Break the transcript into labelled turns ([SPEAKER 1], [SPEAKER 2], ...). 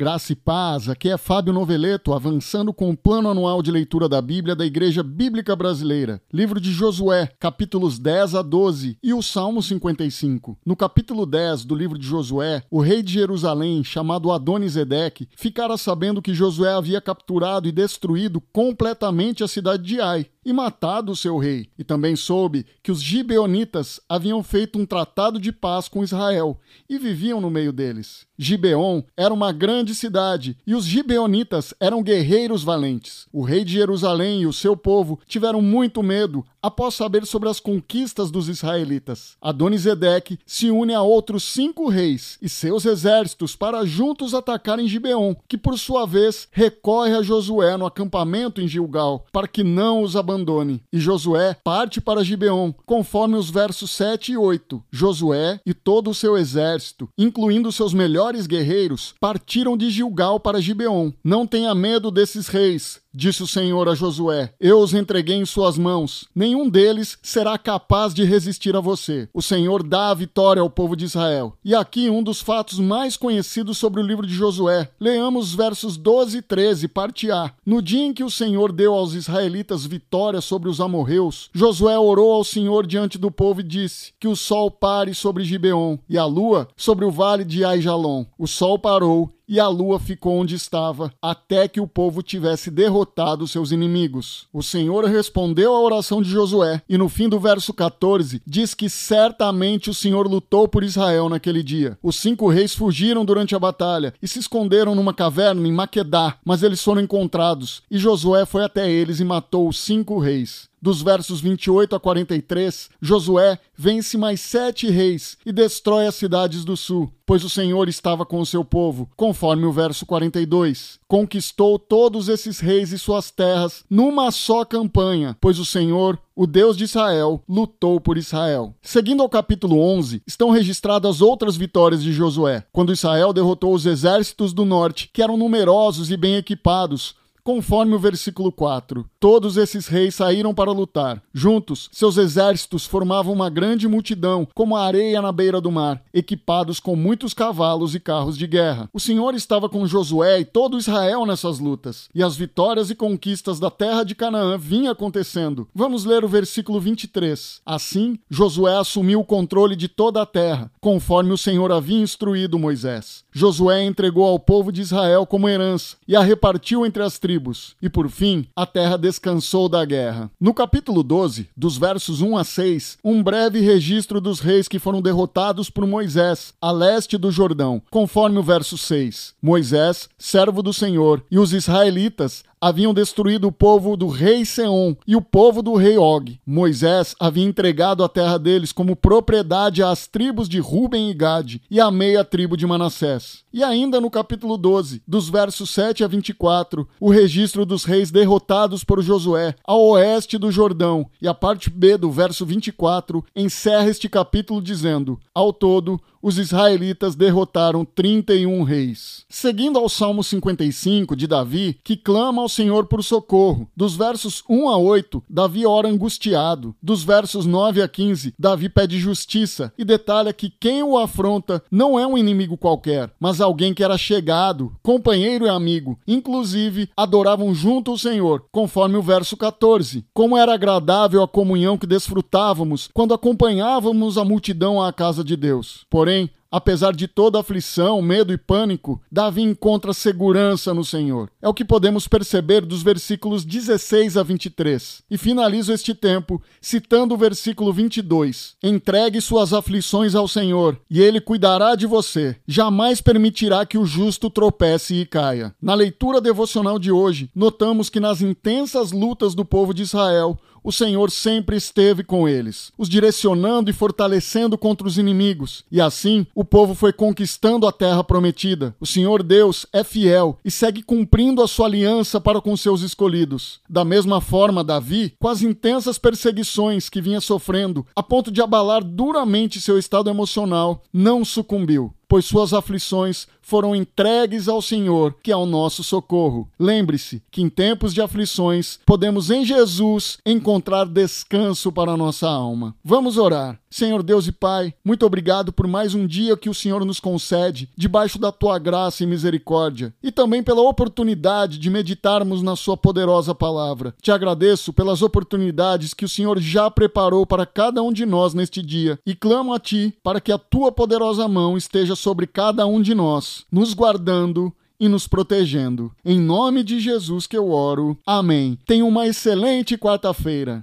[SPEAKER 1] Graça e paz, aqui é Fábio Noveleto, avançando com o plano anual de leitura da Bíblia da Igreja Bíblica Brasileira. Livro de Josué, capítulos 10 a 12 e o Salmo 55. No capítulo 10 do livro de Josué, o rei de Jerusalém, chamado Adonisedeque, ficara sabendo que Josué havia capturado e destruído completamente a cidade de Ai e matado seu rei. E também soube que os gibeonitas haviam feito um tratado de paz com Israel e viviam no meio deles. Gibeon era uma grande cidade e os gibeonitas eram guerreiros valentes. O rei de Jerusalém e o seu povo tiveram muito medo após saber sobre as conquistas dos israelitas. Adonisedeque se une a outros cinco reis e seus exércitos para juntos atacarem Gibeon, que por sua vez recorre a Josué no acampamento em Gilgal para que não os abandone. E Josué parte para Gibeon, conforme os versos 7 e 8. Josué e todo o seu exército, incluindo seus melhores guerreiros, partiram de Gilgal para Gibeon. Não tenha medo desses reis, Disse o Senhor a Josué: Eu os entreguei em suas mãos. Nenhum deles será capaz de resistir a você. O Senhor dá a vitória ao povo de Israel. E aqui um dos fatos mais conhecidos sobre o livro de Josué. Leamos os versos 12 e 13, parte A. No dia em que o Senhor deu aos israelitas vitória sobre os amorreus, Josué orou ao Senhor diante do povo e disse: Que o sol pare sobre Gibeon e a lua sobre o vale de Aijalon. O sol parou e a lua ficou onde estava, até que o povo tivesse derrotado seus inimigos. O Senhor respondeu à oração de Josué, e no fim do verso 14 diz que certamente o Senhor lutou por Israel naquele dia. Os cinco reis fugiram durante a batalha e se esconderam numa caverna em Maquedá, mas eles foram encontrados, e Josué foi até eles e matou os cinco reis dos versos 28 a 43, Josué vence mais sete reis e destrói as cidades do sul, pois o Senhor estava com o seu povo, conforme o verso 42. Conquistou todos esses reis e suas terras numa só campanha, pois o Senhor, o Deus de Israel, lutou por Israel. Seguindo ao capítulo 11, estão registradas outras vitórias de Josué, quando Israel derrotou os exércitos do norte, que eram numerosos e bem equipados, conforme o versículo 4. Todos esses reis saíram para lutar. Juntos, seus exércitos formavam uma grande multidão, como a areia na beira do mar, equipados com muitos cavalos e carros de guerra. O Senhor estava com Josué e todo Israel nessas lutas, e as vitórias e conquistas da terra de Canaã vinham acontecendo. Vamos ler o versículo 23. Assim, Josué assumiu o controle de toda a terra, conforme o Senhor havia instruído Moisés. Josué entregou ao povo de Israel como herança e a repartiu entre as tribos. E por fim, a terra descansou da guerra. No capítulo 12, dos versos 1 a 6, um breve registro dos reis que foram derrotados por Moisés, a leste do Jordão, conforme o verso 6. Moisés, servo do Senhor, e os israelitas haviam destruído o povo do rei Seom e o povo do rei Og. Moisés havia entregado a terra deles como propriedade às tribos de Ruben e Gade e à meia tribo de Manassés. E ainda no capítulo 12, dos versos 7 a 24, o registro dos reis derrotados por Josué ao oeste do Jordão. E a parte B do verso 24 encerra este capítulo dizendo: Ao todo, os israelitas derrotaram 31 reis. Seguindo ao Salmo 55 de Davi, que clama ao Senhor por socorro. Dos versos 1 a 8, Davi ora angustiado. Dos versos 9 a 15, Davi pede justiça e detalha que quem o afronta não é um inimigo qualquer, mas alguém que era chegado, companheiro e amigo. Inclusive, adoravam junto o Senhor, conforme o verso 14. Como era agradável a comunhão que desfrutávamos quando acompanhávamos a multidão à casa de Deus. Porém, apesar de toda aflição, medo e pânico, Davi encontra segurança no Senhor. É o que podemos perceber dos versículos 16 a 23. E finalizo este tempo citando o versículo 22. Entregue suas aflições ao Senhor, e ele cuidará de você. Jamais permitirá que o justo tropece e caia. Na leitura devocional de hoje, notamos que nas intensas lutas do povo de Israel, o Senhor sempre esteve com eles, os direcionando e fortalecendo contra os inimigos. E assim, o povo foi conquistando a terra prometida. O Senhor Deus é fiel e segue cumprindo a sua aliança para com seus escolhidos. Da mesma forma, Davi, com as intensas perseguições que vinha sofrendo, a ponto de abalar duramente seu estado emocional, não sucumbiu. Pois suas aflições foram entregues ao Senhor, que é o nosso socorro. Lembre-se que em tempos de aflições podemos em Jesus encontrar descanso para a nossa alma. Vamos orar. Senhor Deus e Pai, muito obrigado por mais um dia que o Senhor nos concede, debaixo da tua graça e misericórdia, e também pela oportunidade de meditarmos na Sua poderosa palavra. Te agradeço pelas oportunidades que o Senhor já preparou para cada um de nós neste dia, e clamo a Ti para que a tua poderosa mão esteja sobre cada um de nós, nos guardando e nos protegendo. Em nome de Jesus que eu oro. Amém. Tenha uma excelente quarta-feira.